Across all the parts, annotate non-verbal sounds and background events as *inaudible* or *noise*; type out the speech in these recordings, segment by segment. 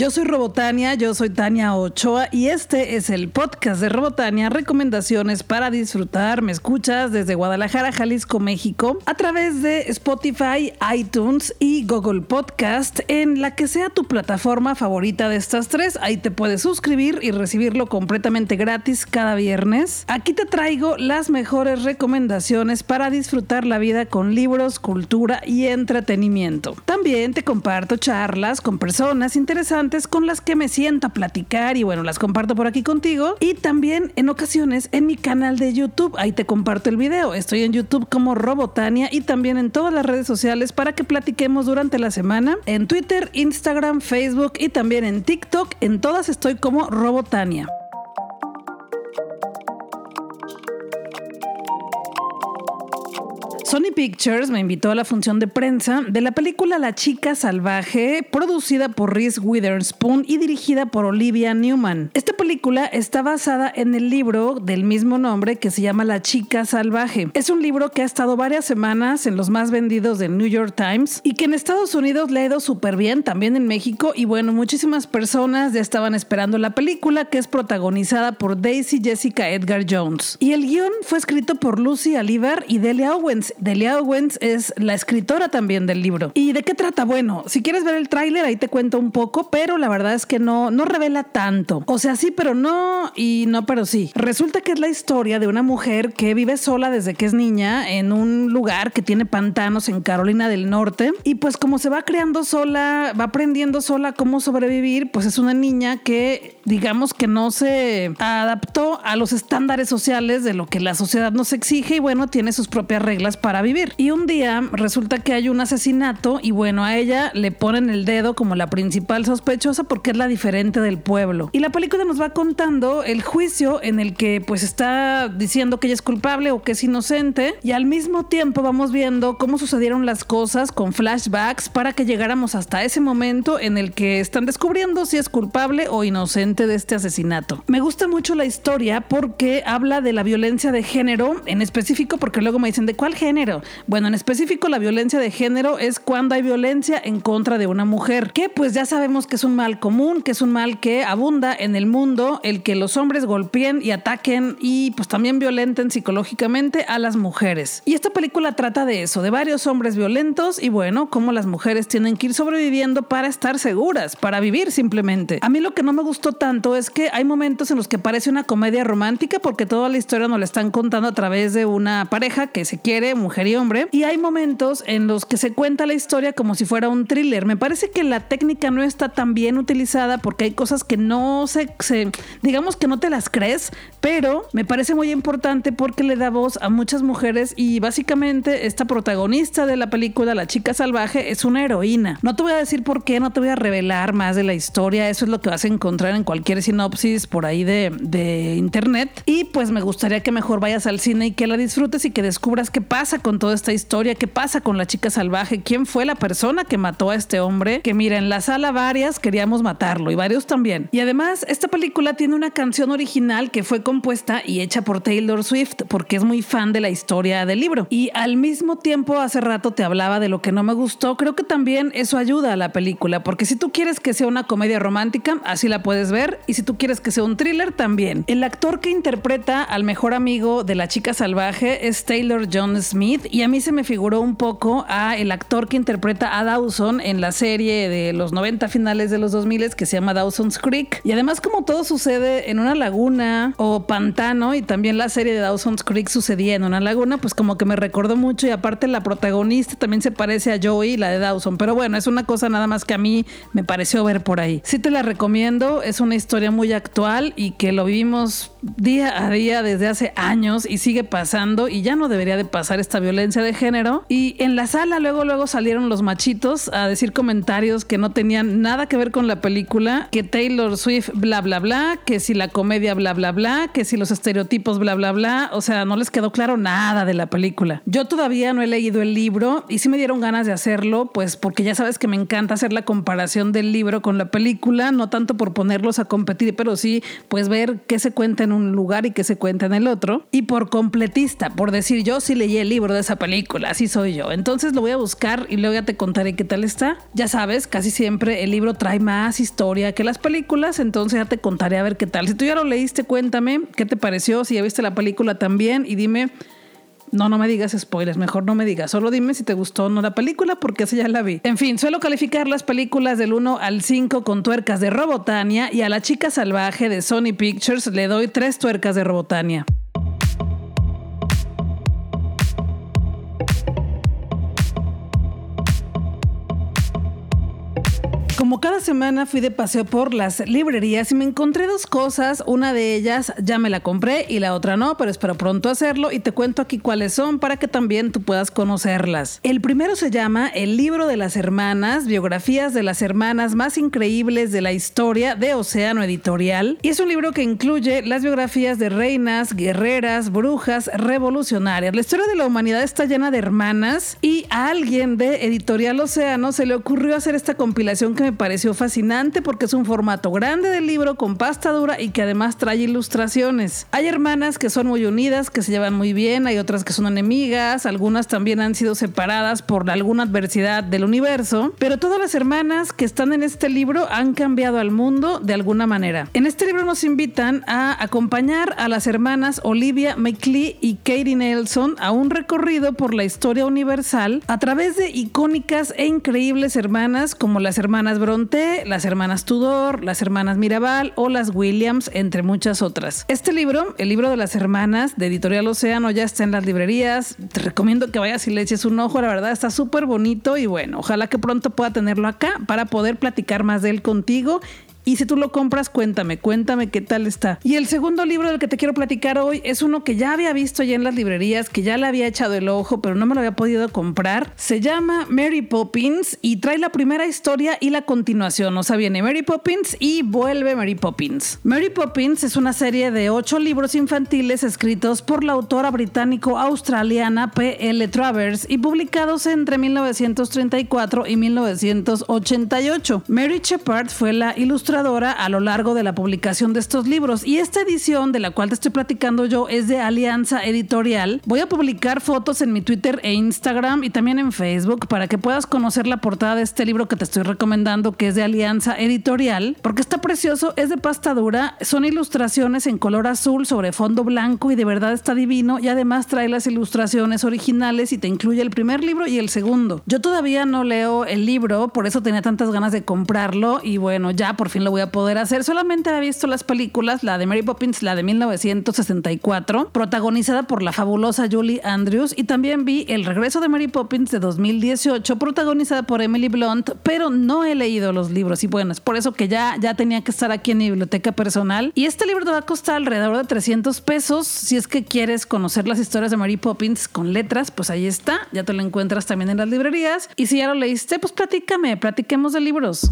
Yo soy Robotania, yo soy Tania Ochoa y este es el podcast de Robotania, recomendaciones para disfrutar. Me escuchas desde Guadalajara, Jalisco, México, a través de Spotify, iTunes y Google Podcast, en la que sea tu plataforma favorita de estas tres. Ahí te puedes suscribir y recibirlo completamente gratis cada viernes. Aquí te traigo las mejores recomendaciones para disfrutar la vida con libros, cultura y entretenimiento. También te comparto charlas con personas interesantes con las que me siento a platicar y bueno, las comparto por aquí contigo. Y también en ocasiones en mi canal de YouTube, ahí te comparto el video. Estoy en YouTube como Robotania y también en todas las redes sociales para que platiquemos durante la semana. En Twitter, Instagram, Facebook y también en TikTok. En todas estoy como Robotania. Sony Pictures me invitó a la función de prensa de la película La chica salvaje, producida por Reese Witherspoon y dirigida por Olivia Newman. Esta película está basada en el libro del mismo nombre que se llama La chica salvaje. Es un libro que ha estado varias semanas en los más vendidos del New York Times y que en Estados Unidos le ha ido súper bien, también en México y bueno, muchísimas personas ya estaban esperando la película que es protagonizada por Daisy Jessica Edgar Jones. Y el guion fue escrito por Lucy Alivar y Delia Owens Delia Owens es la escritora también del libro. ¿Y de qué trata? Bueno, si quieres ver el tráiler, ahí te cuento un poco, pero la verdad es que no, no revela tanto. O sea, sí, pero no, y no, pero sí. Resulta que es la historia de una mujer que vive sola desde que es niña en un lugar que tiene pantanos en Carolina del Norte. Y pues como se va creando sola, va aprendiendo sola cómo sobrevivir, pues es una niña que digamos que no se adaptó a los estándares sociales de lo que la sociedad nos exige y bueno, tiene sus propias reglas para para vivir. Y un día resulta que hay un asesinato y bueno, a ella le ponen el dedo como la principal sospechosa porque es la diferente del pueblo. Y la película nos va contando el juicio en el que pues está diciendo que ella es culpable o que es inocente y al mismo tiempo vamos viendo cómo sucedieron las cosas con flashbacks para que llegáramos hasta ese momento en el que están descubriendo si es culpable o inocente de este asesinato. Me gusta mucho la historia porque habla de la violencia de género en específico porque luego me dicen de cuál género bueno, en específico la violencia de género es cuando hay violencia en contra de una mujer, que pues ya sabemos que es un mal común, que es un mal que abunda en el mundo, el que los hombres golpeen y ataquen y pues también violenten psicológicamente a las mujeres. Y esta película trata de eso, de varios hombres violentos y bueno, cómo las mujeres tienen que ir sobreviviendo para estar seguras, para vivir simplemente. A mí lo que no me gustó tanto es que hay momentos en los que parece una comedia romántica porque toda la historia nos la están contando a través de una pareja que se quiere, mujer y hombre, y hay momentos en los que se cuenta la historia como si fuera un thriller. Me parece que la técnica no está tan bien utilizada porque hay cosas que no se, digamos que no te las crees, pero me parece muy importante porque le da voz a muchas mujeres y básicamente esta protagonista de la película, la chica salvaje, es una heroína. No te voy a decir por qué, no te voy a revelar más de la historia, eso es lo que vas a encontrar en cualquier sinopsis por ahí de internet. Y pues me gustaría que mejor vayas al cine y que la disfrutes y que descubras qué pasa con toda esta historia, qué pasa con la chica salvaje, quién fue la persona que mató a este hombre, que mira, en la sala varias queríamos matarlo y varios también. Y además, esta película tiene una canción original que fue compuesta y hecha por Taylor Swift porque es muy fan de la historia del libro. Y al mismo tiempo, hace rato te hablaba de lo que no me gustó, creo que también eso ayuda a la película, porque si tú quieres que sea una comedia romántica, así la puedes ver, y si tú quieres que sea un thriller, también. El actor que interpreta al mejor amigo de la chica salvaje es Taylor John Smith y a mí se me figuró un poco a el actor que interpreta a Dawson en la serie de los 90 finales de los 2000 que se llama Dawson's Creek. Y además como todo sucede en una laguna o pantano y también la serie de Dawson's Creek sucedía en una laguna, pues como que me recordó mucho y aparte la protagonista también se parece a Joey, la de Dawson. Pero bueno, es una cosa nada más que a mí me pareció ver por ahí. Sí te la recomiendo, es una historia muy actual y que lo vivimos día a día desde hace años y sigue pasando y ya no debería de pasar esta violencia de género. Y en la sala luego, luego salieron los machitos a decir comentarios que no tenían nada que ver con la película, que Taylor Swift bla, bla, bla, que si la comedia bla, bla, bla, que si los estereotipos bla, bla, bla. O sea, no les quedó claro nada de la película. Yo todavía no he leído el libro y sí me dieron ganas de hacerlo, pues porque ya sabes que me encanta hacer la comparación del libro con la película, no tanto por ponerlos a competir, pero sí, pues ver qué se cuenta en un lugar y qué se cuenta en el otro. Y por completista, por decir yo sí leí el libro de esa película, así soy yo. Entonces lo voy a buscar y luego ya te contaré qué tal está. Ya sabes, casi siempre el libro trae más historia que las películas, entonces ya te contaré a ver qué tal. Si tú ya lo leíste, cuéntame qué te pareció, si ya viste la película también y dime no, no me digas spoilers, mejor no me digas. Solo dime si te gustó o no la película, porque esa ya la vi. En fin, suelo calificar las películas del 1 al 5 con tuercas de Robotania y a La Chica Salvaje de Sony Pictures le doy tres tuercas de Robotania. Como cada semana fui de paseo por las librerías y me encontré dos cosas. Una de ellas ya me la compré y la otra no, pero espero pronto hacerlo y te cuento aquí cuáles son para que también tú puedas conocerlas. El primero se llama El libro de las hermanas, biografías de las hermanas más increíbles de la historia de Océano Editorial. Y es un libro que incluye las biografías de reinas, guerreras, brujas, revolucionarias. La historia de la humanidad está llena de hermanas y a alguien de Editorial Océano se le ocurrió hacer esta compilación que me pareció fascinante porque es un formato grande del libro con pasta dura y que además trae ilustraciones. Hay hermanas que son muy unidas, que se llevan muy bien, hay otras que son enemigas, algunas también han sido separadas por alguna adversidad del universo, pero todas las hermanas que están en este libro han cambiado al mundo de alguna manera. En este libro nos invitan a acompañar a las hermanas Olivia McLean y Katie Nelson a un recorrido por la historia universal a través de icónicas e increíbles hermanas como las hermanas Bronte, las hermanas Tudor, las hermanas Mirabal o las Williams, entre muchas otras. Este libro, el libro de las hermanas de Editorial Océano, ya está en las librerías. Te recomiendo que vayas y le eches un ojo, la verdad está súper bonito y bueno, ojalá que pronto pueda tenerlo acá para poder platicar más de él contigo y si tú lo compras, cuéntame, cuéntame qué tal está. Y el segundo libro del que te quiero platicar hoy es uno que ya había visto ya en las librerías, que ya le había echado el ojo, pero no me lo había podido comprar. Se llama Mary Poppins y trae la primera historia y la continuación. O sea, viene Mary Poppins y vuelve Mary Poppins. Mary Poppins es una serie de ocho libros infantiles escritos por la autora británico-australiana P.L. Travers y publicados entre 1934 y 1988. Mary Shepard fue la ilustradora a lo largo de la publicación de estos libros. Y esta edición de la cual te estoy platicando yo es de Alianza Editorial. Voy a publicar fotos en mi Twitter e Instagram y también en Facebook para que puedas conocer la portada de este libro que te estoy recomendando, que es de Alianza Editorial, porque está precioso, es de pasta dura, son ilustraciones en color azul sobre fondo blanco y de verdad está divino y además trae las ilustraciones originales y te incluye el primer libro y el segundo. Yo todavía no leo el libro, por eso tenía tantas ganas de comprarlo y bueno, ya por fin lo voy a poder hacer. Solamente había visto las películas, la de Mary Poppins, la de 1964, protagonizada por la fabulosa Julie Andrews, y también vi El regreso de Mary Poppins de 2018, protagonizada por Emily Blunt, pero no he leído los libros y bueno, es por eso que ya, ya tenía que estar aquí en mi biblioteca personal. Y este libro te va a costar alrededor de 300 pesos. Si es que quieres conocer las historias de Mary Poppins con letras, pues ahí está, ya te lo encuentras también en las librerías. Y si ya lo leíste, pues platícame, platiquemos de libros.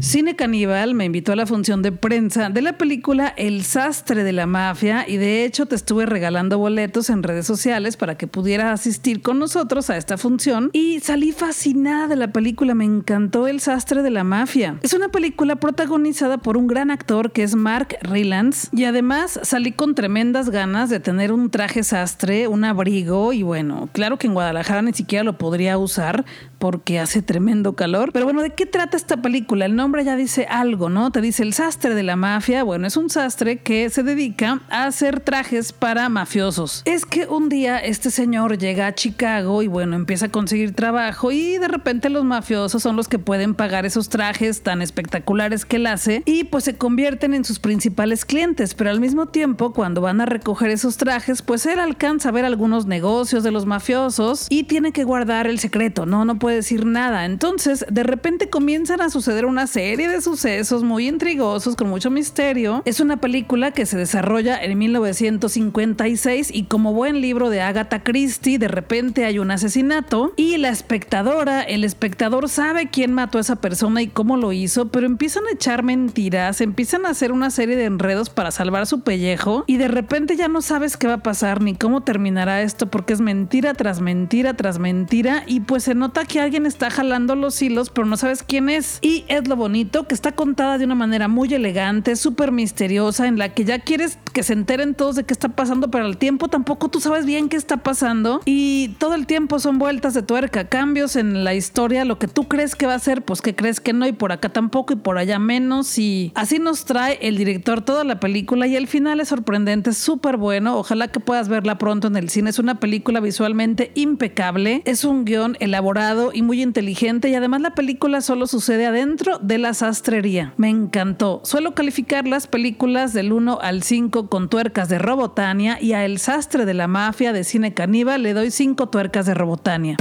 Cine Caníbal me invitó a la función de prensa de la película El sastre de la mafia y de hecho te estuve regalando boletos en redes sociales para que pudieras asistir con nosotros a esta función y salí fascinada de la película, me encantó El sastre de la mafia. Es una película protagonizada por un gran actor que es Mark Rylance y además salí con tremendas ganas de tener un traje sastre, un abrigo y bueno, claro que en Guadalajara ni siquiera lo podría usar porque hace tremendo calor, pero bueno, ¿de qué trata esta película? El nombre ya dice algo, ¿no? Te dice el sastre de la mafia. Bueno, es un sastre que se dedica a hacer trajes para mafiosos. Es que un día este señor llega a Chicago y bueno, empieza a conseguir trabajo y de repente los mafiosos son los que pueden pagar esos trajes tan espectaculares que él hace y pues se convierten en sus principales clientes. Pero al mismo tiempo, cuando van a recoger esos trajes, pues él alcanza a ver algunos negocios de los mafiosos y tiene que guardar el secreto, ¿no? No puede decir nada. Entonces, de repente comienzan a suceder unas serie de sucesos muy intrigosos con mucho misterio. Es una película que se desarrolla en 1956 y como buen libro de Agatha Christie, de repente hay un asesinato y la espectadora, el espectador sabe quién mató a esa persona y cómo lo hizo, pero empiezan a echar mentiras, empiezan a hacer una serie de enredos para salvar su pellejo y de repente ya no sabes qué va a pasar ni cómo terminará esto porque es mentira tras mentira tras mentira y pues se nota que alguien está jalando los hilos pero no sabes quién es y es lo bonito bonito, que está contada de una manera muy elegante, súper misteriosa, en la que ya quieres que se enteren todos de qué está pasando, pero al tiempo tampoco tú sabes bien qué está pasando y todo el tiempo son vueltas de tuerca, cambios en la historia, lo que tú crees que va a ser, pues que crees que no y por acá tampoco y por allá menos y así nos trae el director toda la película y el final es sorprendente, súper bueno, ojalá que puedas verla pronto en el cine, es una película visualmente impecable, es un guion elaborado y muy inteligente y además la película solo sucede adentro la sastrería. Me encantó. Suelo calificar las películas del 1 al 5 con tuercas de Robotania y a El sastre de la mafia de cine caníbal le doy 5 tuercas de Robotania.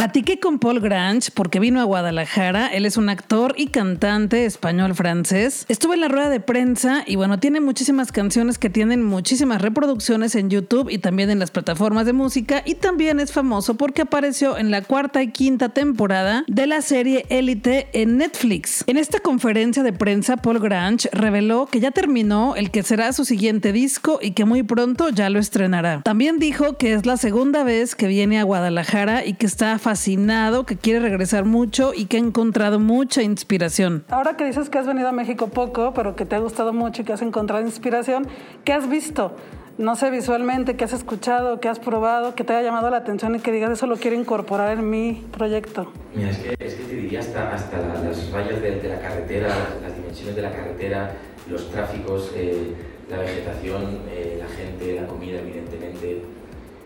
Platiqué con Paul Grange porque vino a Guadalajara. Él es un actor y cantante español-francés. Estuve en la rueda de prensa y bueno, tiene muchísimas canciones que tienen muchísimas reproducciones en YouTube y también en las plataformas de música. Y también es famoso porque apareció en la cuarta y quinta temporada de la serie Élite en Netflix. En esta conferencia de prensa, Paul Grange reveló que ya terminó el que será su siguiente disco y que muy pronto ya lo estrenará. También dijo que es la segunda vez que viene a Guadalajara y que está fascinado, que quiere regresar mucho y que ha encontrado mucha inspiración. Ahora que dices que has venido a México poco, pero que te ha gustado mucho y que has encontrado inspiración, ¿qué has visto? No sé, visualmente, ¿qué has escuchado, qué has probado, que te haya llamado la atención y que digas eso lo quiero incorporar en mi proyecto. Mira, es que, es que te diría hasta, hasta las rayas de, la carretera, las, dimensiones de la carretera, los tráficos, eh, la vegetación, eh, la gente, la comida, evidentemente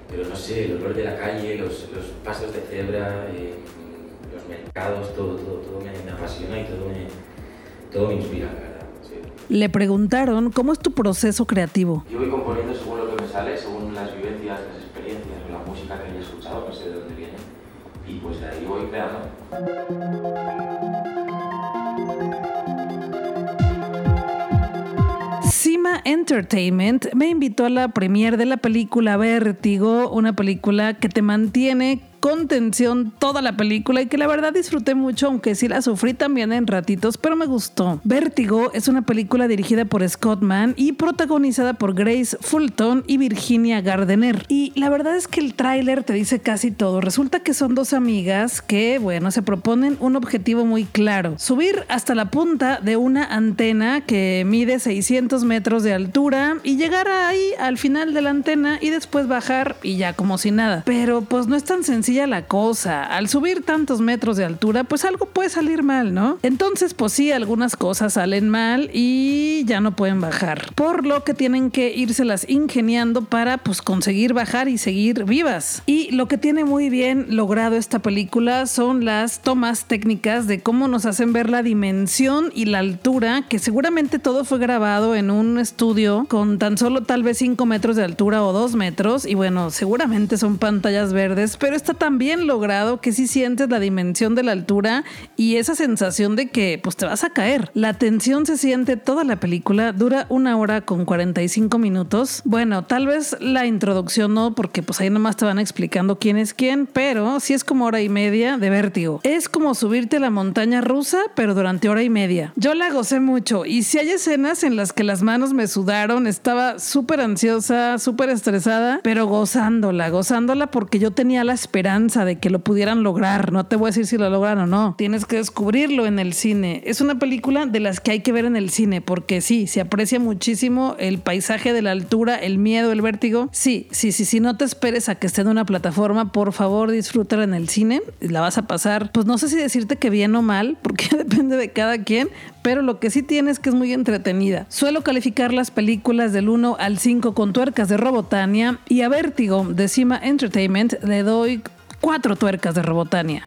pero no sé, el olor de la calle, los, los pasos de cebra, eh, los mercados, todo, todo, todo me, apasiona y todo me, todo me inspira, la verdad. Le preguntaron cómo es tu proceso creativo. Yo voy componiendo según lo que me sale, según las vivencias, las experiencias la música que haya escuchado, no sé de dónde viene, y pues de ahí voy creando. Entertainment me invitó a la premiere de la película Vértigo, una película que te mantiene con tensión toda la película y que la verdad disfruté mucho, aunque sí la sufrí también en ratitos, pero me gustó. Vértigo es una película dirigida por Scott Mann y protagonizada por Grace Fulton y Virginia Gardner. Y la verdad es que el tráiler te dice casi todo. Resulta que son dos amigas que, bueno, se proponen un objetivo muy claro. Subir hasta la punta de una antena que mide 600 metros de altura y llegar ahí al final de la antena y después bajar y ya como si nada. Pero pues no es tan sencillo la cosa. Al subir tantos metros de altura, pues algo puede salir mal, ¿no? Entonces, pues sí, algunas cosas salen mal y ya no pueden bajar. Por lo que tienen que írselas ingeniando para pues conseguir bajar y seguir vivas. Y lo que tiene muy bien logrado esta película son las tomas técnicas de cómo nos hacen ver la dimensión y la altura, que seguramente todo fue grabado en un estudio con tan solo tal vez 5 metros de altura o 2 metros. Y bueno, seguramente son pantallas verdes, pero esta tan bien logrado que si sientes la dimensión de la altura y esa sensación de que pues te vas a caer. La tensión se siente toda la película, dura una hora con 45 minutos. Bueno, tal vez la introducción no, porque pues ahí nomás te van explicando quién es quién, pero sí es como hora y media de vértigo. Es como subirte a la montaña rusa, pero durante hora y media. Yo la gocé mucho y si hay escenas en las que las manos me sudaron, estaba súper ansiosa, súper estresada, pero gozándola, gozándola porque yo tenía la esperanza de que lo pudieran lograr. No te voy a decir si lo logran o no. Tienes que descubrirlo en el cine. Es una película de las que hay que ver en el cine porque sí, se aprecia muchísimo el paisaje de la altura, el miedo, el vértigo. Sí, sí, sí, sí, no te esperes a que esté en una plataforma, por favor disfrútala en el cine. La vas a pasar, pues no sé si decirte que bien o mal, *laughs* porque depende de cada quien, pero lo que sí tiene es que es muy entretenida. Suelo calificar las películas del 1 al 5 con tuercas de Robotania y a Vértigo de Cima Entertainment le doy cuatro tuercas de Robotania.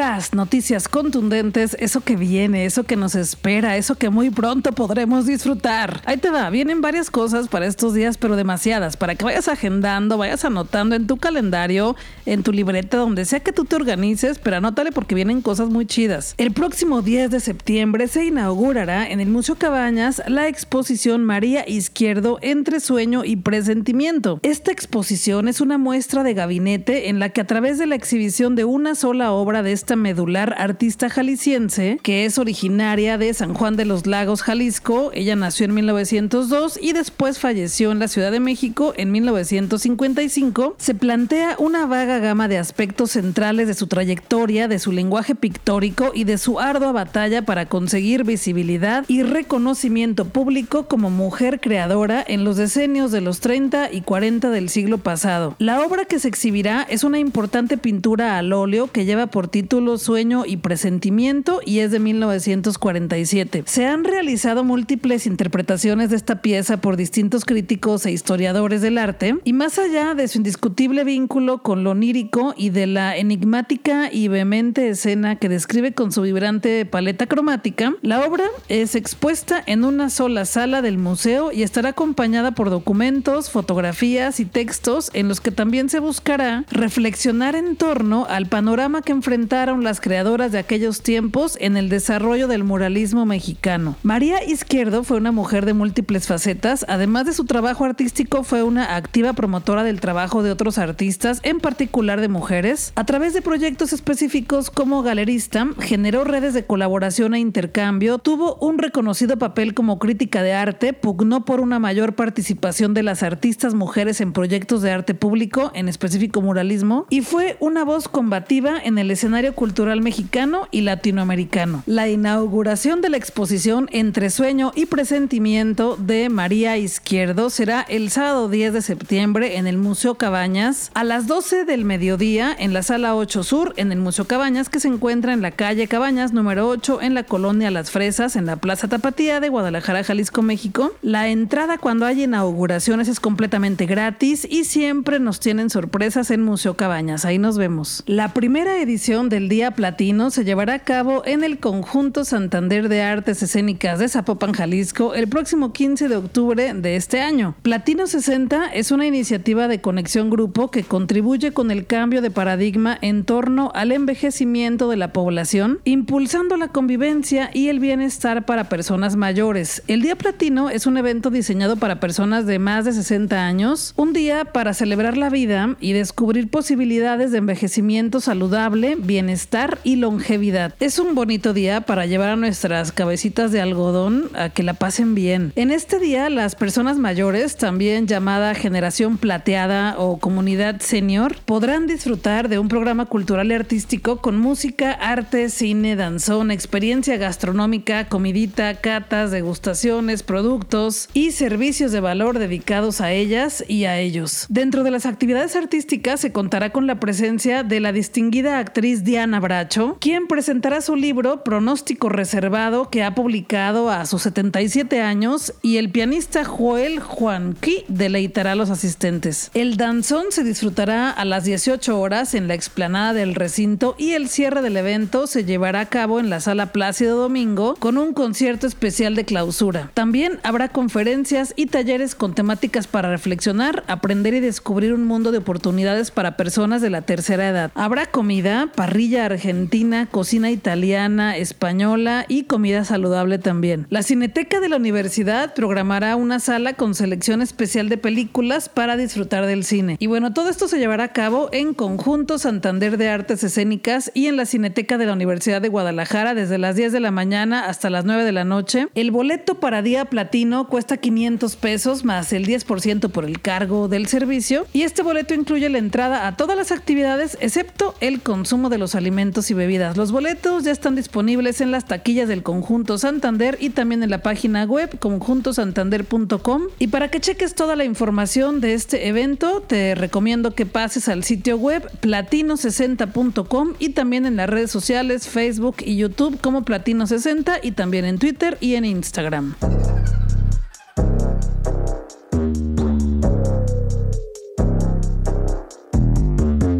Noticias contundentes, eso que viene, eso que nos espera, eso que muy pronto podremos disfrutar. Ahí te va, vienen varias cosas para estos días, pero demasiadas, para que vayas agendando, vayas anotando en tu calendario, en tu libreta, donde sea que tú te organices, pero anótale porque vienen cosas muy chidas. El próximo 10 de septiembre se inaugurará en el Museo Cabañas la exposición María Izquierdo entre sueño y presentimiento. Esta exposición es una muestra de gabinete en la que a través de la exhibición de una sola obra de medular, artista jalisciense, que es originaria de San Juan de los Lagos, Jalisco. Ella nació en 1902 y después falleció en la Ciudad de México en 1955. Se plantea una vaga gama de aspectos centrales de su trayectoria, de su lenguaje pictórico y de su ardua batalla para conseguir visibilidad y reconocimiento público como mujer creadora en los decenios de los 30 y 40 del siglo pasado. La obra que se exhibirá es una importante pintura al óleo que lleva por título Sueño y Presentimiento y es de 1947. Se han realizado múltiples interpretaciones de esta pieza por distintos críticos e historiadores del arte y más allá de su indiscutible vínculo con lo onírico y de la enigmática y vehemente escena que describe con su vibrante paleta cromática, la obra es expuesta en una sola sala del museo y estará acompañada por documentos, fotografías y textos en los que también se buscará reflexionar en torno al panorama que enfrentaron las creadoras de aquellos tiempos en el desarrollo del muralismo mexicano. María Izquierdo fue una mujer de múltiples facetas, además de su trabajo artístico fue una activa promotora del trabajo de otros artistas, en particular de mujeres. A través de proyectos específicos como galerista, generó redes de colaboración e intercambio, tuvo un reconocido papel como crítica de arte, pugnó por una mayor participación de las artistas mujeres en proyectos de arte público, en específico muralismo, y fue una voz combativa en el escenario cultural mexicano y latinoamericano. La inauguración de la exposición Entre Sueño y Presentimiento de María Izquierdo será el sábado 10 de septiembre en el Museo Cabañas a las 12 del mediodía en la sala 8 Sur en el Museo Cabañas que se encuentra en la calle Cabañas número 8 en la colonia Las Fresas en la Plaza Tapatía de Guadalajara, Jalisco, México. La entrada cuando hay inauguraciones es completamente gratis y siempre nos tienen sorpresas en Museo Cabañas. Ahí nos vemos. La primera edición del Día Platino se llevará a cabo en el Conjunto Santander de Artes Escénicas de Zapopan, Jalisco, el próximo 15 de octubre de este año. Platino 60 es una iniciativa de conexión grupo que contribuye con el cambio de paradigma en torno al envejecimiento de la población, impulsando la convivencia y el bienestar para personas mayores. El Día Platino es un evento diseñado para personas de más de 60 años, un día para celebrar la vida y descubrir posibilidades de envejecimiento saludable, bienestar y longevidad. Es un bonito día para llevar a nuestras cabecitas de algodón a que la pasen bien. En este día, las personas mayores, también llamada generación plateada o comunidad senior, podrán disfrutar de un programa cultural y artístico con música, arte, cine, danzón, experiencia gastronómica, comidita, catas, degustaciones, productos y servicios de valor dedicados a ellas y a ellos. Dentro de las actividades artísticas se contará con la presencia de la distinguida actriz Diana Bracho, quien presentará su libro Pronóstico Reservado que ha publicado a sus 77 años y el pianista Joel Juanqui deleitará a los asistentes. El danzón se disfrutará a las 18 horas en la explanada del recinto y el cierre del evento se llevará a cabo en la sala Plácido Domingo con un concierto especial de clausura. También habrá conferencias y talleres con temáticas para reflexionar, aprender y descubrir un mundo de oportunidades para personas de la tercera edad. Habrá comida, parrilla argentina, cocina italiana, española y comida saludable también. La Cineteca de la Universidad programará una sala con selección especial de películas para disfrutar del cine. Y bueno, todo esto se llevará a cabo en Conjunto Santander de Artes Escénicas y en la Cineteca de la Universidad de Guadalajara desde las 10 de la mañana hasta las 9 de la noche. El boleto para día platino cuesta 500 pesos más el 10% por el cargo del servicio y este boleto incluye la entrada a todas las actividades excepto el consumo de los alimentos y bebidas. Los boletos ya están disponibles en las taquillas del Conjunto Santander y también en la página web conjuntosantander.com y para que cheques toda la información de este evento te recomiendo que pases al sitio web platino60.com y también en las redes sociales Facebook y YouTube como Platino60 y también en Twitter y en Instagram.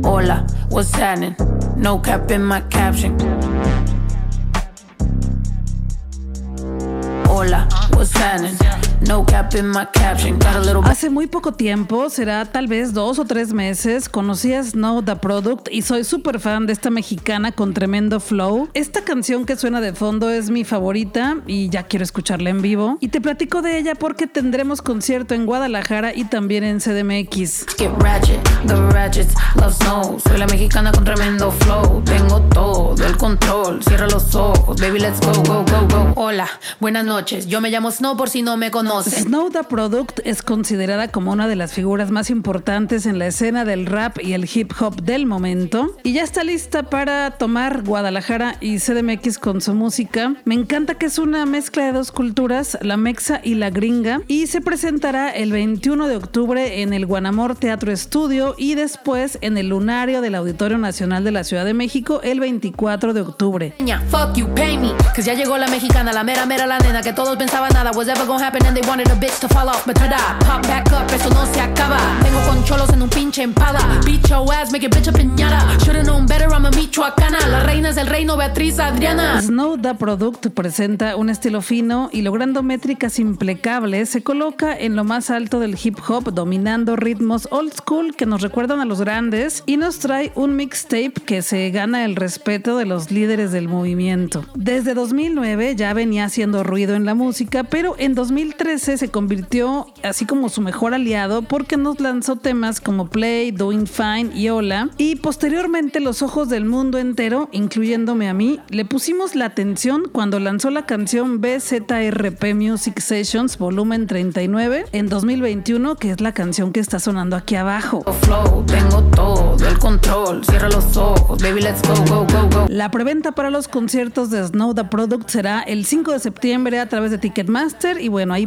Hola, what's happening? No cap in my caption. Hola, what's happening? No cap in my caption. Got a little Hace muy poco tiempo, será tal vez dos o tres meses, conocí a Snow the Product y soy súper fan de esta mexicana con tremendo flow. Esta canción que suena de fondo es mi favorita y ya quiero escucharla en vivo. Y te platico de ella porque tendremos concierto en Guadalajara y también en CDMX. Get ratchet, the ratchets, love snow. Soy la mexicana con tremendo flow. Tengo todo el control. Cierra los ojos, baby, let's go, go, go, go. Hola, buenas noches. Yo me llamo Snow por si no me conoces. Snow the Product es considerada como una de las figuras más importantes en la escena del rap y el hip hop del momento y ya está lista para tomar Guadalajara y CDMX con su música. Me encanta que es una mezcla de dos culturas, la mexa y la gringa, y se presentará el 21 de octubre en el Guanamor Teatro Estudio y después en el Lunario del Auditorio Nacional de la Ciudad de México el 24 de octubre. Fuck you, pay me. Cause ya llegó la mexicana, la mera, mera, la nena. Que todos pensaban nada was ever gonna happen and they. Snow the Product presenta un estilo fino y logrando métricas impecables, se coloca en lo más alto del hip hop, dominando ritmos old school que nos recuerdan a los grandes y nos trae un mixtape que se gana el respeto de los líderes del movimiento. Desde 2009 ya venía haciendo ruido en la música, pero en 2013 se convirtió así como su mejor aliado porque nos lanzó temas como Play, Doing Fine y Hola y posteriormente los ojos del mundo entero, incluyéndome a mí, le pusimos la atención cuando lanzó la canción BZRP Music Sessions volumen 39 en 2021, que es la canción que está sonando aquí abajo. Flow, tengo todo el control. Cierra los ojos, baby, let's go, go, go, go. La preventa para los conciertos de Snow the Product será el 5 de septiembre a través de Ticketmaster y bueno, ahí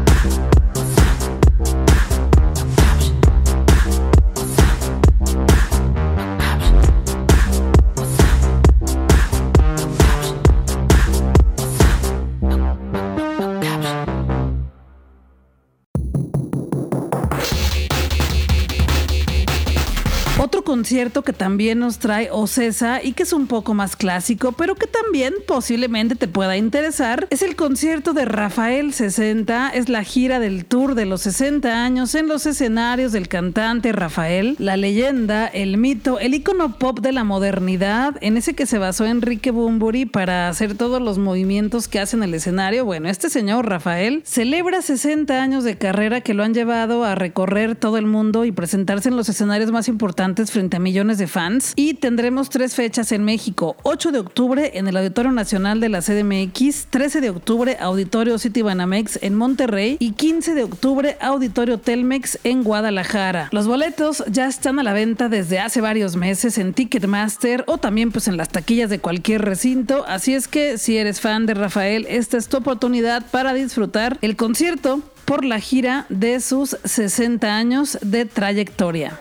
Concierto que también nos trae Ocesa y que es un poco más clásico, pero que también posiblemente te pueda interesar, es el concierto de Rafael 60. Es la gira del tour de los 60 años en los escenarios del cantante Rafael, la leyenda, el mito, el icono pop de la modernidad, en ese que se basó Enrique Bumburi para hacer todos los movimientos que hace en el escenario. Bueno, este señor Rafael celebra 60 años de carrera que lo han llevado a recorrer todo el mundo y presentarse en los escenarios más importantes frente a millones de fans. Y tendremos tres fechas en México: 8 de octubre en el Auditorio Nacional de la CDMX, 13 de octubre Auditorio City Banamex en Monterrey y 15 de octubre Auditorio Telmex en Guadalajara. Los boletos ya están a la venta desde hace varios meses en Ticketmaster o también pues en las taquillas de cualquier recinto. Así es que si eres fan de Rafael, esta es tu oportunidad para disfrutar el concierto por la gira de sus 60 años de trayectoria.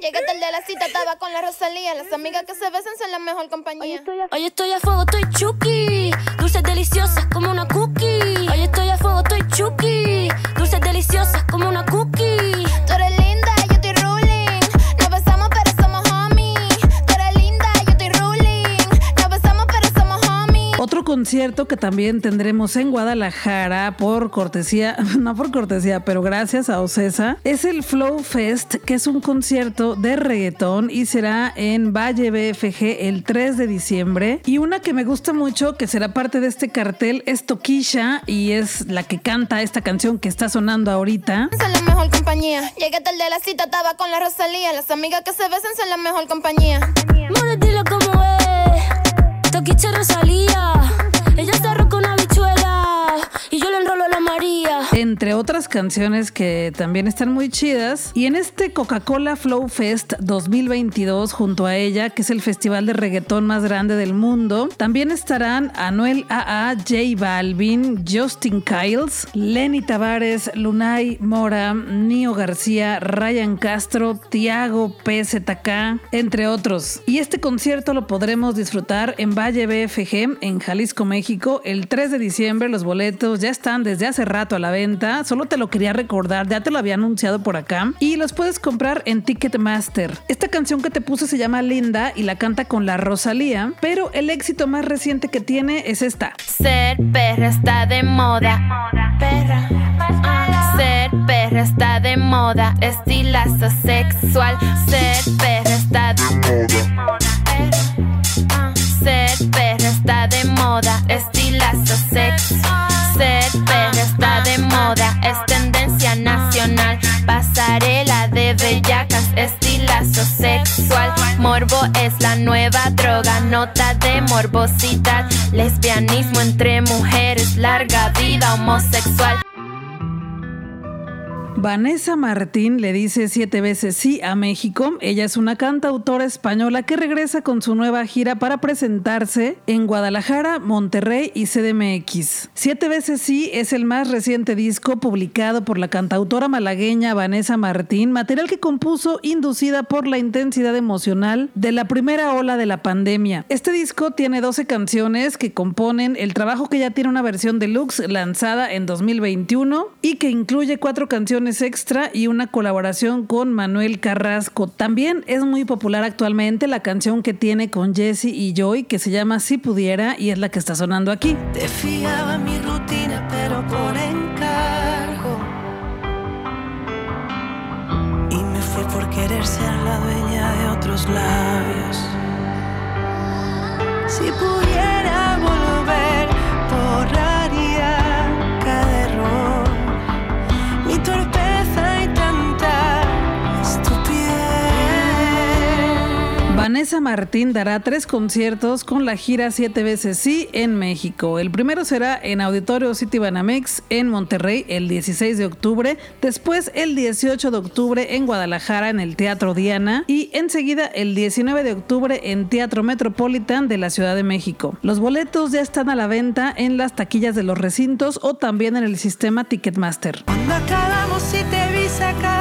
Llegué tarde a la cita, estaba con la Rosalía. Las amigas que se besan son la mejor compañía. Hoy estoy a fuego, estoy chuki. Dulces deliciosas como una cookie. Hoy estoy a fuego, estoy chuki. Dulces deliciosas como una cookie. Tú eres concierto que también tendremos en Guadalajara por cortesía, *laughs* no por cortesía, pero gracias a Ocesa, es el Flow Fest, que es un concierto de reggaetón y será en Valle BFG el 3 de diciembre. Y una que me gusta mucho, que será parte de este cartel, es Toquisha y es la que canta esta canción que está sonando ahorita. Son la mejor compañía. Llegué tarde a la cita, estaba con la Rosalía. Las amigas que se besan son la mejor compañía. Dilo como es. Toquicha Rosalía. Ella está roca una María. entre otras canciones que también están muy chidas. Y en este Coca-Cola Flow Fest 2022, junto a ella, que es el festival de reggaetón más grande del mundo, también estarán Anuel AA, J Balvin, Justin Kyles, Lenny Tavares, Lunay Mora, Nio García, Ryan Castro, Tiago PZK, entre otros. Y este concierto lo podremos disfrutar en Valle BFG, en Jalisco, México, el 3 de diciembre. Los boletos ya están desde hace rato a la venta. Solo te lo quería recordar, ya te lo había anunciado por acá. Y los puedes comprar en Ticketmaster. Esta canción que te puse se llama Linda y la canta con la Rosalía, pero el éxito más reciente que tiene es esta. Ser perra está de moda. Perra. Ser perra está de moda. Estilazo sexual. Ser perra está de moda. Pasarela de bellacas. Estilazo sexual. Morbo es la nueva droga. Nota de morbosidad. Lesbianismo entre mujeres. Larga vida homosexual. Vanessa Martín le dice siete veces sí a México. Ella es una cantautora española que regresa con su nueva gira para presentarse en Guadalajara, Monterrey y CDMX. Siete veces sí es el más reciente disco publicado por la cantautora malagueña Vanessa Martín, material que compuso inducida por la intensidad emocional de la primera ola de la pandemia. Este disco tiene 12 canciones que componen el trabajo que ya tiene una versión deluxe lanzada en 2021 y que incluye cuatro canciones extra y una colaboración con Manuel Carrasco. También es muy popular actualmente la canción que tiene con Jesse y Joy que se llama Si pudiera y es la que está sonando aquí. Te fiaba mi rutina, pero por encargo. Y me fui por querer ser la dueña de otros labios. Si pudiera Vanessa Martín dará tres conciertos con la gira Siete veces sí en México. El primero será en Auditorio City Banamex en Monterrey el 16 de octubre, después el 18 de octubre en Guadalajara en el Teatro Diana y enseguida el 19 de octubre en Teatro Metropolitan de la Ciudad de México. Los boletos ya están a la venta en las taquillas de los recintos o también en el sistema Ticketmaster. Acabamos te vi sacar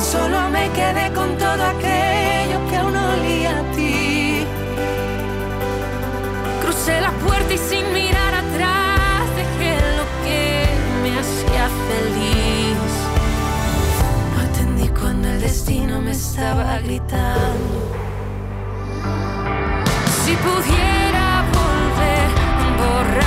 solo me quedé con todo aquello que aún olía a ti. Crucé la puerta y sin mirar atrás dejé lo que me hacía feliz. No atendí cuando el destino me estaba gritando. Si pudiera volver, borraría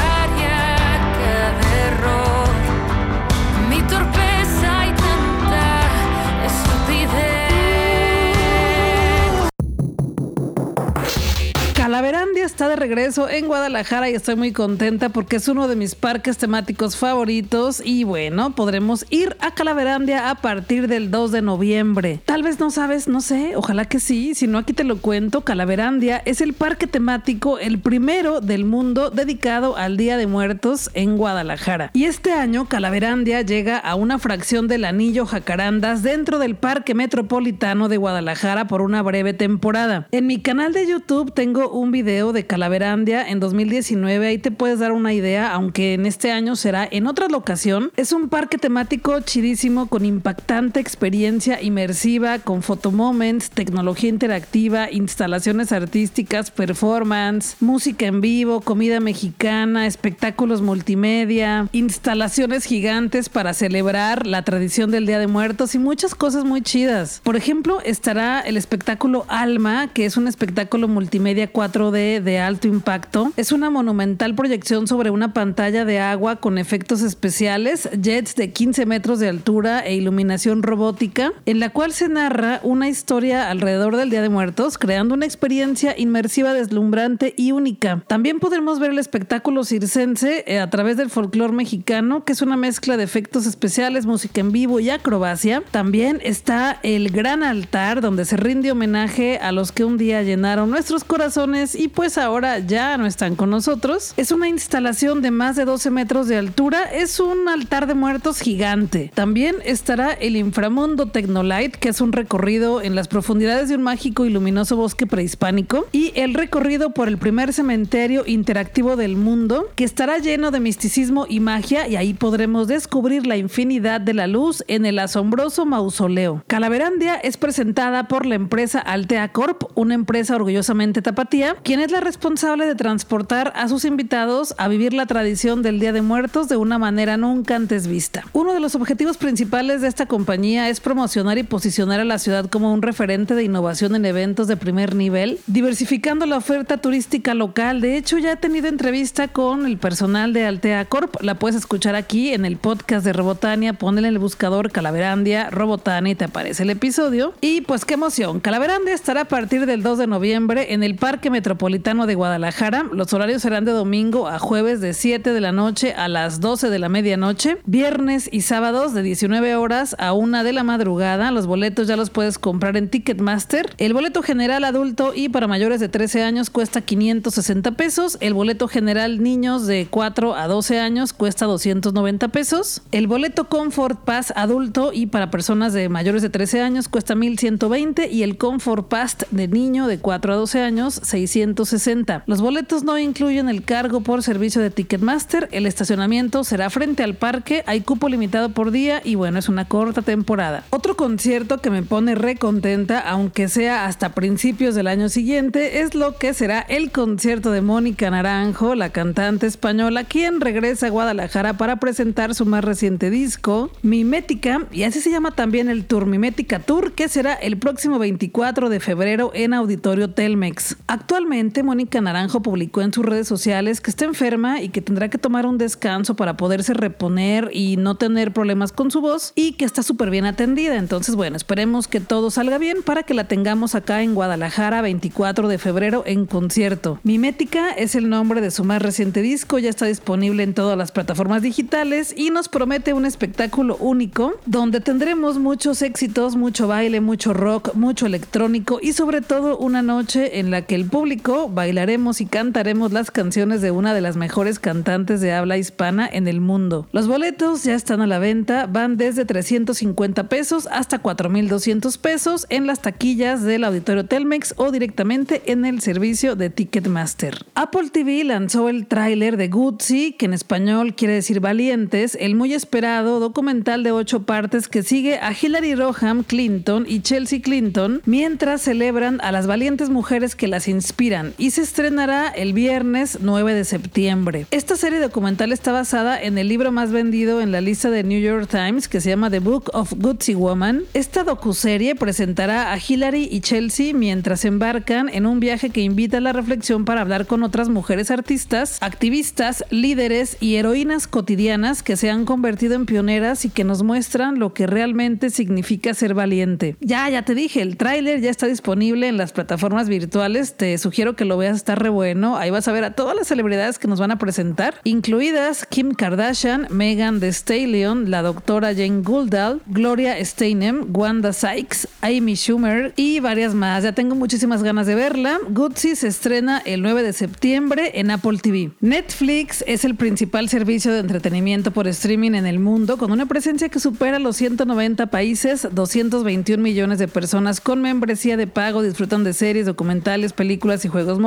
Calaverandia está de regreso en Guadalajara y estoy muy contenta porque es uno de mis parques temáticos favoritos y bueno, podremos ir a Calaverandia a partir del 2 de noviembre. Tal vez no sabes, no sé, ojalá que sí, si no aquí te lo cuento, Calaverandia es el parque temático el primero del mundo dedicado al Día de Muertos en Guadalajara. Y este año Calaverandia llega a una fracción del anillo Jacarandas dentro del Parque Metropolitano de Guadalajara por una breve temporada. En mi canal de YouTube tengo un video de Calaverandia en 2019, ahí te puedes dar una idea, aunque en este año será en otra locación. Es un parque temático chidísimo con impactante experiencia inmersiva, con photomoments, tecnología interactiva, instalaciones artísticas, performance, música en vivo, comida mexicana, espectáculos multimedia, instalaciones gigantes para celebrar la tradición del Día de Muertos y muchas cosas muy chidas. Por ejemplo, estará el espectáculo Alma, que es un espectáculo multimedia 4D de alto impacto. Es una monumental proyección sobre una pantalla de agua con efectos especiales, jets de 15 metros de altura e iluminación robótica, en la cual se narra una historia alrededor del Día de Muertos, creando una experiencia inmersiva, deslumbrante y única. También podremos ver el espectáculo circense eh, a través del folclore mexicano, que es una mezcla de efectos especiales, música en vivo y acrobacia. También está el gran altar donde se rinde homenaje a los que un día llenaron nuestros corazones y pues ahora ya no están con nosotros. Es una instalación de más de 12 metros de altura, es un altar de muertos gigante. También estará el inframundo Technolite, que es un recorrido en las profundidades de un mágico y luminoso bosque prehispánico, y el recorrido por el primer cementerio interactivo del mundo, que estará lleno de misticismo y magia, y ahí podremos descubrir la infinidad de la luz en el asombroso mausoleo. Calaverandia es presentada por la empresa Altea Corp, una empresa orgullosamente tapatía, quien es la responsable de transportar a sus invitados a vivir la tradición del Día de Muertos de una manera nunca antes vista. Uno de los objetivos principales de esta compañía es promocionar y posicionar a la ciudad como un referente de innovación en eventos de primer nivel, diversificando la oferta turística local. De hecho, ya he tenido entrevista con el personal de Altea Corp. La puedes escuchar aquí en el podcast de Robotania. Ponle en el buscador Calaverandia, Robotania y te aparece el episodio. Y pues qué emoción. Calaverandia estará a partir del 2 de noviembre en el Parque Metropolitano de Guadalajara. Los horarios serán de domingo a jueves de 7 de la noche a las 12 de la medianoche, viernes y sábados de 19 horas a 1 de la madrugada. Los boletos ya los puedes comprar en Ticketmaster. El boleto general adulto y para mayores de 13 años cuesta 560 pesos. El boleto general niños de 4 a 12 años cuesta 290 pesos. El boleto Comfort Pass adulto y para personas de mayores de 13 años cuesta 1120 y el Comfort Pass de niño de 4 a 12 años 660. Los boletos no incluyen el cargo por servicio de Ticketmaster. El estacionamiento será frente al parque. Hay cupo limitado por día y bueno, es una corta temporada. Otro concierto que me pone recontenta, aunque sea hasta principios del año siguiente, es lo que será el concierto de Mónica Naranjo, la cantante española, quien regresa a Guadalajara para presentar su más reciente disco, Mimética, y así se llama también el tour Mimética Tour, que será el próximo 24 de febrero en Auditorio Telmex. Actualmente, Mónica Naranjo publicó en sus redes sociales que está enferma y que tendrá que tomar un descanso para poderse reponer y no tener problemas con su voz y que está súper bien atendida. Entonces, bueno, esperemos que todo salga bien para que la tengamos acá en Guadalajara 24 de febrero en concierto. Mimética es el nombre de su más reciente disco, ya está disponible en todas las plataformas digitales y nos promete un espectáculo único donde tendremos muchos éxitos, mucho baile, mucho rock, mucho electrónico y sobre todo una noche en la que el público bailaremos y cantaremos las canciones de una de las mejores cantantes de habla hispana en el mundo. Los boletos ya están a la venta, van desde 350 pesos hasta 4.200 pesos en las taquillas del Auditorio Telmex o directamente en el servicio de Ticketmaster. Apple TV lanzó el tráiler de Gucci, que en español quiere decir valientes, el muy esperado documental de ocho partes que sigue a Hillary Roham Clinton y Chelsea Clinton mientras celebran a las valientes mujeres que las inspiran se estrenará el viernes 9 de septiembre. Esta serie documental está basada en el libro más vendido en la lista de New York Times que se llama The Book of Gucci Woman. Esta docuserie presentará a Hillary y Chelsea mientras embarcan en un viaje que invita a la reflexión para hablar con otras mujeres artistas, activistas, líderes y heroínas cotidianas que se han convertido en pioneras y que nos muestran lo que realmente significa ser valiente. Ya, ya te dije, el tráiler ya está disponible en las plataformas virtuales. Te sugiero que lo veas, está re bueno. Ahí vas a ver a todas las celebridades que nos van a presentar, incluidas Kim Kardashian, Megan Thee Stallion, la doctora Jane Goodall, Gloria Steinem, Wanda Sykes, Amy Schumer y varias más. Ya tengo muchísimas ganas de verla. Gucci se estrena el 9 de septiembre en Apple TV. Netflix es el principal servicio de entretenimiento por streaming en el mundo, con una presencia que supera los 190 países, 221 millones de personas con membresía de pago disfrutan de series, documentales, películas y juegos.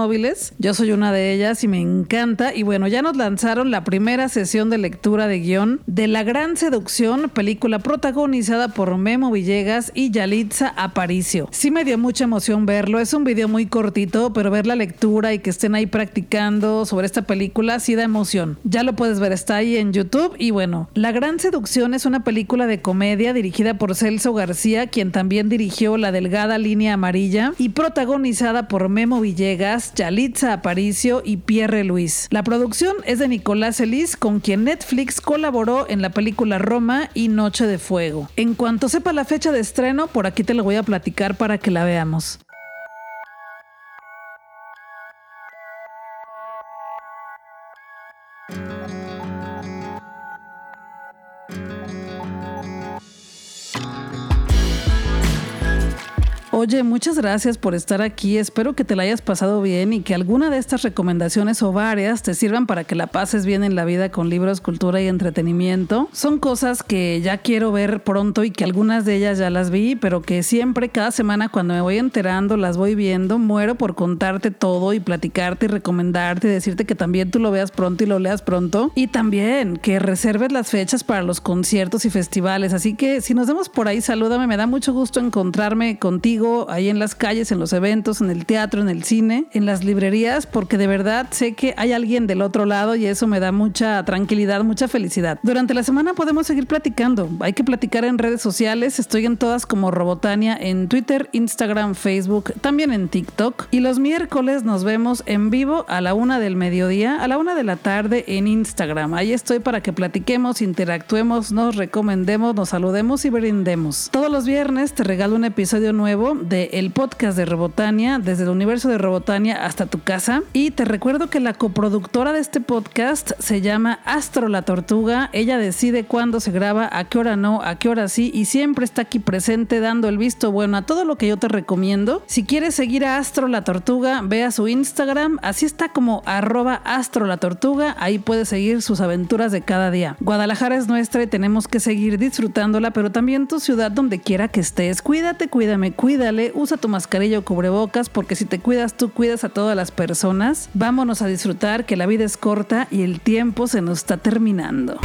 Yo soy una de ellas y me encanta. Y bueno, ya nos lanzaron la primera sesión de lectura de guion de La Gran Seducción, película protagonizada por Memo Villegas y Yalitza Aparicio. Sí me dio mucha emoción verlo. Es un video muy cortito, pero ver la lectura y que estén ahí practicando sobre esta película sí da emoción. Ya lo puedes ver, está ahí en YouTube. Y bueno, La Gran Seducción es una película de comedia dirigida por Celso García, quien también dirigió La Delgada Línea Amarilla y protagonizada por Memo Villegas, Yalitza Aparicio y Pierre Luis. La producción es de Nicolás Elis, con quien Netflix colaboró en la película Roma y Noche de Fuego. En cuanto sepa la fecha de estreno, por aquí te lo voy a platicar para que la veamos. Oye, muchas gracias por estar aquí. Espero que te la hayas pasado bien y que alguna de estas recomendaciones o varias te sirvan para que la pases bien en la vida con libros, cultura y entretenimiento. Son cosas que ya quiero ver pronto y que algunas de ellas ya las vi, pero que siempre, cada semana, cuando me voy enterando, las voy viendo. Muero por contarte todo y platicarte y recomendarte y decirte que también tú lo veas pronto y lo leas pronto. Y también que reserves las fechas para los conciertos y festivales. Así que si nos vemos por ahí, salúdame. Me da mucho gusto encontrarme contigo ahí en las calles, en los eventos, en el teatro, en el cine, en las librerías, porque de verdad sé que hay alguien del otro lado y eso me da mucha tranquilidad, mucha felicidad. Durante la semana podemos seguir platicando. Hay que platicar en redes sociales. Estoy en todas como Robotania en Twitter, Instagram, Facebook, también en TikTok. Y los miércoles nos vemos en vivo a la una del mediodía, a la una de la tarde en Instagram. Ahí estoy para que platiquemos, interactuemos, nos recomendemos, nos saludemos y brindemos. Todos los viernes te regalo un episodio nuevo de el podcast de Robotania, desde el universo de Robotania hasta tu casa. Y te recuerdo que la coproductora de este podcast se llama Astro la Tortuga. Ella decide cuándo se graba, a qué hora no, a qué hora sí, y siempre está aquí presente dando el visto bueno a todo lo que yo te recomiendo. Si quieres seguir a Astro la Tortuga, ve a su Instagram, así está como arroba Astro la Tortuga, ahí puedes seguir sus aventuras de cada día. Guadalajara es nuestra y tenemos que seguir disfrutándola, pero también tu ciudad donde quiera que estés. Cuídate, cuídame, cuídale, usa tu mascarilla o cubrebocas, porque si te cuidas tú, cuidas a todas las personas. Vámonos a disfrutar que la vida es corta y el tiempo se nos está terminando.